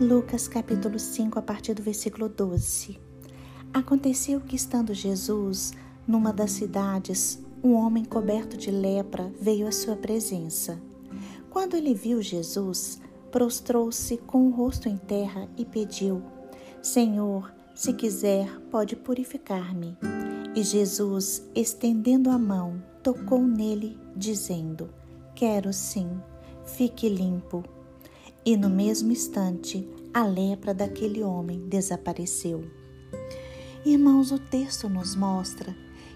Lucas capítulo 5, a partir do versículo 12. Aconteceu que, estando Jesus numa das cidades, um homem coberto de lepra veio à sua presença. Quando ele viu Jesus, prostrou-se com o rosto em terra e pediu: Senhor, se quiser, pode purificar-me. E Jesus, estendendo a mão, tocou nele, dizendo: Quero sim, fique limpo e no mesmo instante a lepra daquele homem desapareceu. Irmãos, o texto nos mostra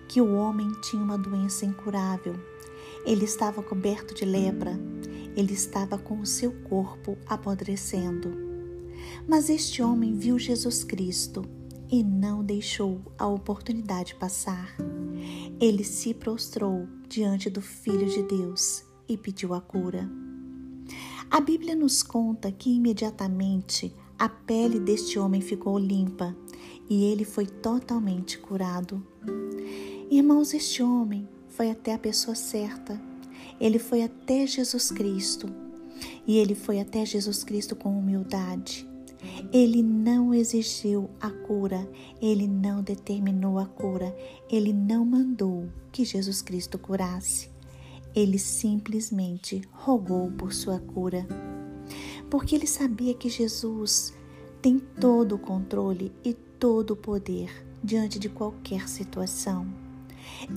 que o homem tinha uma doença incurável. Ele estava coberto de lepra, ele estava com o seu corpo apodrecendo. Mas este homem viu Jesus Cristo e não deixou a oportunidade passar. Ele se prostrou diante do Filho de Deus e pediu a cura. A Bíblia nos conta que imediatamente a pele deste homem ficou limpa e ele foi totalmente curado. Irmãos, este homem foi até a pessoa certa. Ele foi até Jesus Cristo e ele foi até Jesus Cristo com humildade. Ele não exigiu a cura, ele não determinou a cura, ele não mandou que Jesus Cristo curasse. Ele simplesmente rogou por sua cura, porque ele sabia que Jesus tem todo o controle e todo o poder diante de qualquer situação.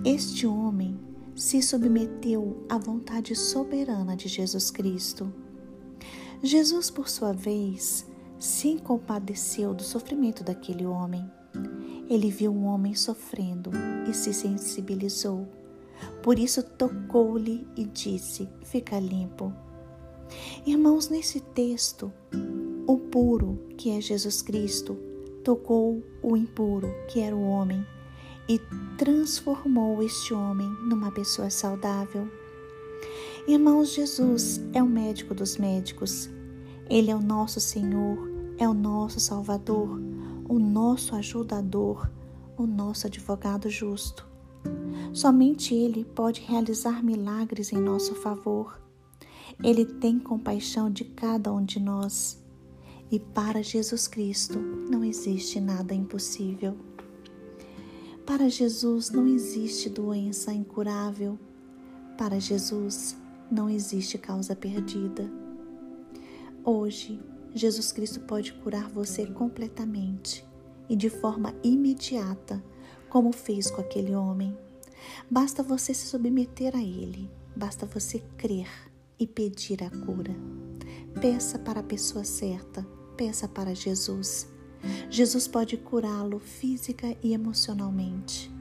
Este homem se submeteu à vontade soberana de Jesus Cristo. Jesus, por sua vez, se compadeceu do sofrimento daquele homem. Ele viu um homem sofrendo e se sensibilizou por isso tocou-lhe e disse: Fica limpo. Irmãos, nesse texto, o puro, que é Jesus Cristo, tocou o impuro, que era o homem, e transformou este homem numa pessoa saudável. Irmãos, Jesus é o médico dos médicos. Ele é o nosso Senhor, é o nosso Salvador, o nosso ajudador, o nosso advogado justo. Somente Ele pode realizar milagres em nosso favor. Ele tem compaixão de cada um de nós. E para Jesus Cristo não existe nada impossível. Para Jesus não existe doença incurável. Para Jesus não existe causa perdida. Hoje, Jesus Cristo pode curar você completamente e de forma imediata, como fez com aquele homem. Basta você se submeter a Ele, basta você crer e pedir a cura. Peça para a pessoa certa, peça para Jesus. Jesus pode curá-lo física e emocionalmente.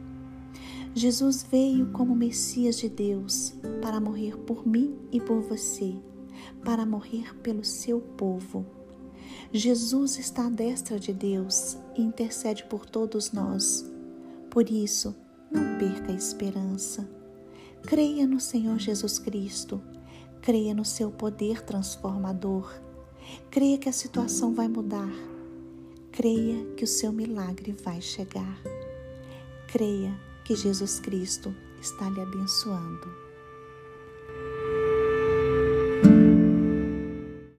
Jesus veio como Messias de Deus para morrer por mim e por você, para morrer pelo seu povo. Jesus está à destra de Deus e intercede por todos nós. Por isso, não perca a esperança. Creia no Senhor Jesus Cristo. Creia no seu poder transformador. Creia que a situação vai mudar. Creia que o seu milagre vai chegar. Creia que Jesus Cristo está lhe abençoando.